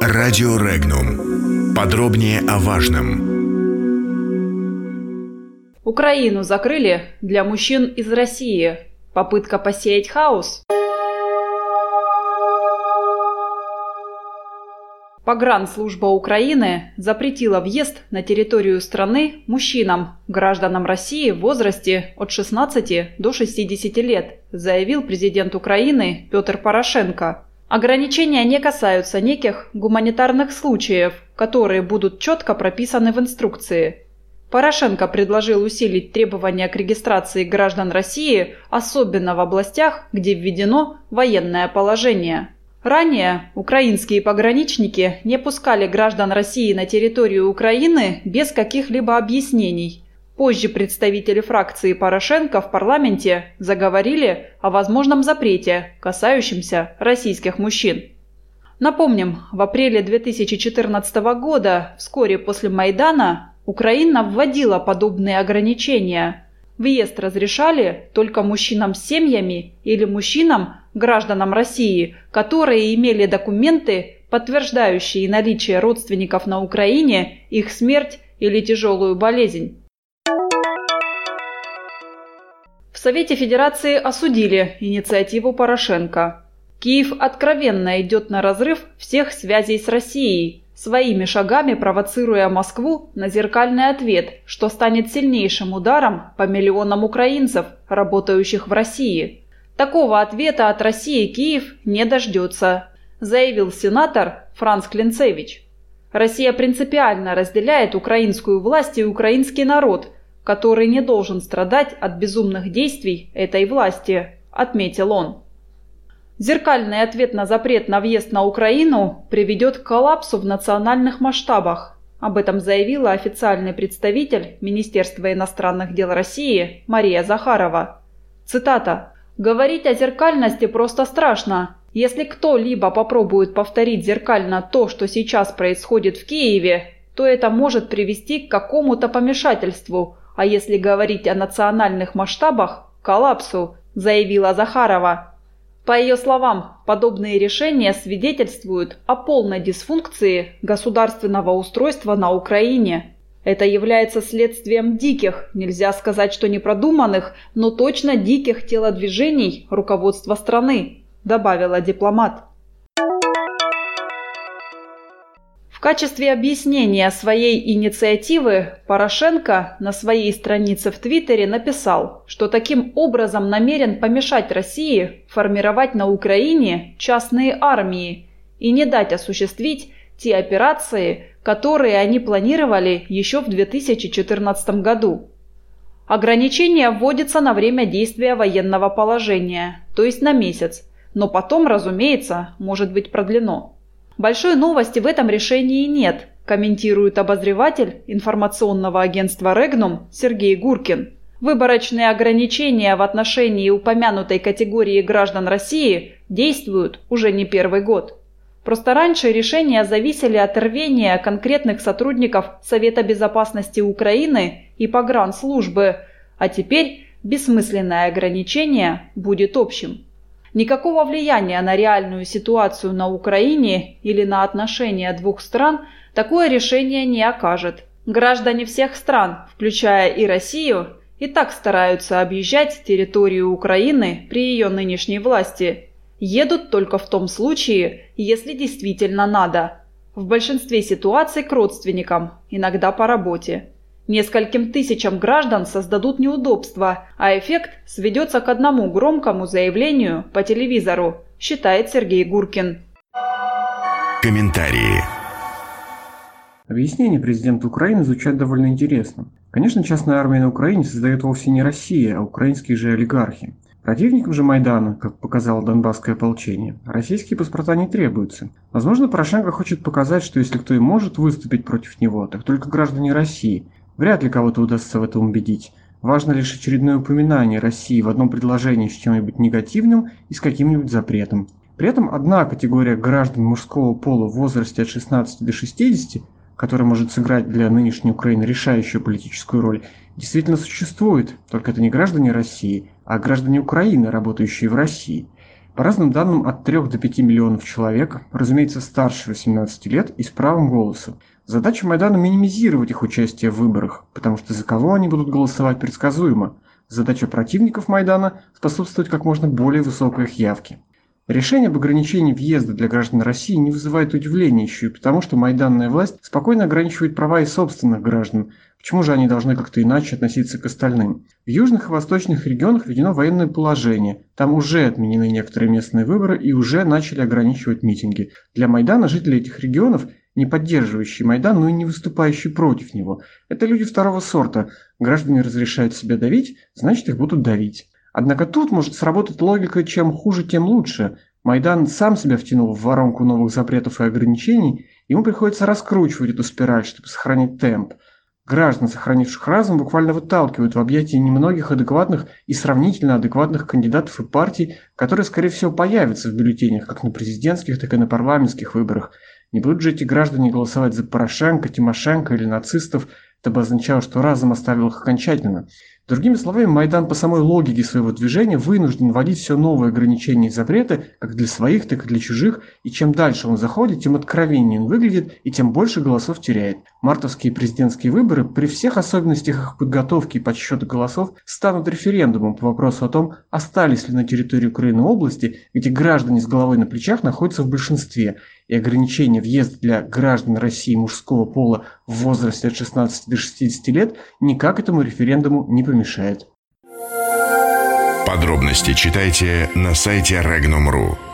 Радио Регнум. Подробнее о важном. Украину закрыли для мужчин из России. Попытка посеять хаос. Погранслужба Украины запретила въезд на территорию страны мужчинам, гражданам России в возрасте от 16 до 60 лет, заявил президент Украины Петр Порошенко. Ограничения не касаются неких гуманитарных случаев, которые будут четко прописаны в инструкции. Порошенко предложил усилить требования к регистрации граждан России, особенно в областях, где введено военное положение. Ранее украинские пограничники не пускали граждан России на территорию Украины без каких-либо объяснений. Позже представители фракции Порошенко в парламенте заговорили о возможном запрете, касающемся российских мужчин. Напомним, в апреле 2014 года, вскоре после Майдана, Украина вводила подобные ограничения. Въезд разрешали только мужчинам с семьями или мужчинам, гражданам России, которые имели документы, подтверждающие наличие родственников на Украине, их смерть или тяжелую болезнь. Совете Федерации осудили инициативу Порошенко. Киев откровенно идет на разрыв всех связей с Россией, своими шагами провоцируя Москву на зеркальный ответ, что станет сильнейшим ударом по миллионам украинцев, работающих в России. Такого ответа от России Киев не дождется, заявил сенатор Франц Клинцевич. Россия принципиально разделяет украинскую власть и украинский народ, который не должен страдать от безумных действий этой власти, отметил он. Зеркальный ответ на запрет на въезд на Украину приведет к коллапсу в национальных масштабах. Об этом заявила официальный представитель Министерства иностранных дел России Мария Захарова. Цитата. Говорить о зеркальности просто страшно. Если кто-либо попробует повторить зеркально то, что сейчас происходит в Киеве, то это может привести к какому-то помешательству, а если говорить о национальных масштабах – коллапсу, заявила Захарова. По ее словам, подобные решения свидетельствуют о полной дисфункции государственного устройства на Украине. Это является следствием диких, нельзя сказать, что непродуманных, но точно диких телодвижений руководства страны, добавила дипломат. Качестве объяснения своей инициативы Порошенко на своей странице в Твиттере написал, что таким образом намерен помешать России формировать на Украине частные армии и не дать осуществить те операции, которые они планировали еще в 2014 году. Ограничение вводится на время действия военного положения, то есть на месяц, но потом, разумеется, может быть продлено. Большой новости в этом решении нет, комментирует обозреватель информационного агентства «Регнум» Сергей Гуркин. Выборочные ограничения в отношении упомянутой категории граждан России действуют уже не первый год. Просто раньше решения зависели от рвения конкретных сотрудников Совета безопасности Украины и погранслужбы, а теперь бессмысленное ограничение будет общим. Никакого влияния на реальную ситуацию на Украине или на отношения двух стран такое решение не окажет. Граждане всех стран, включая и Россию, и так стараются объезжать территорию Украины при ее нынешней власти – Едут только в том случае, если действительно надо. В большинстве ситуаций к родственникам, иногда по работе. Нескольким тысячам граждан создадут неудобства, а эффект сведется к одному громкому заявлению по телевизору, считает Сергей Гуркин. Комментарии. Объяснение президента Украины звучат довольно интересно. Конечно, частная армия на Украине создает вовсе не Россия, а украинские же олигархи. Противникам же Майдана, как показало Донбасское ополчение, российские паспорта не требуются. Возможно, Порошенко хочет показать, что если кто и может выступить против него, так только граждане России. Вряд ли кого-то удастся в этом убедить. Важно лишь очередное упоминание России в одном предложении с чем-нибудь негативным и с каким-нибудь запретом. При этом одна категория граждан мужского пола в возрасте от 16 до 60, которая может сыграть для нынешней Украины решающую политическую роль, действительно существует, только это не граждане России, а граждане Украины, работающие в России. По разным данным, от 3 до 5 миллионов человек, разумеется, старше 18 лет и с правом голоса. Задача Майдана – минимизировать их участие в выборах, потому что за кого они будут голосовать предсказуемо. Задача противников Майдана – способствовать как можно более высокой их явке. Решение об ограничении въезда для граждан России не вызывает удивления еще и потому, что майданная власть спокойно ограничивает права и собственных граждан. Почему же они должны как-то иначе относиться к остальным? В южных и восточных регионах введено военное положение. Там уже отменены некоторые местные выборы и уже начали ограничивать митинги. Для Майдана жители этих регионов не поддерживающие Майдан, но и не выступающие против него. Это люди второго сорта. Граждане разрешают себя давить, значит их будут давить. Однако тут может сработать логика «чем хуже, тем лучше». Майдан сам себя втянул в воронку новых запретов и ограничений, ему приходится раскручивать эту спираль, чтобы сохранить темп. Граждан, сохранивших разум, буквально выталкивают в объятия немногих адекватных и сравнительно адекватных кандидатов и партий, которые, скорее всего, появятся в бюллетенях как на президентских, так и на парламентских выборах. Не будут же эти граждане голосовать за Порошенко, Тимошенко или нацистов, это бы означало, что разум оставил их окончательно. Другими словами, Майдан по самой логике своего движения вынужден вводить все новые ограничения и запреты, как для своих, так и для чужих, и чем дальше он заходит, тем откровеннее он выглядит и тем больше голосов теряет. Мартовские президентские выборы при всех особенностях их подготовки и подсчета голосов станут референдумом по вопросу о том, остались ли на территории Украины области, где граждане с головой на плечах находятся в большинстве, и ограничение въезда для граждан России мужского пола в возрасте от 16 до 60 лет никак этому референдуму не помешает. Подробности читайте на сайте Regnum.ru.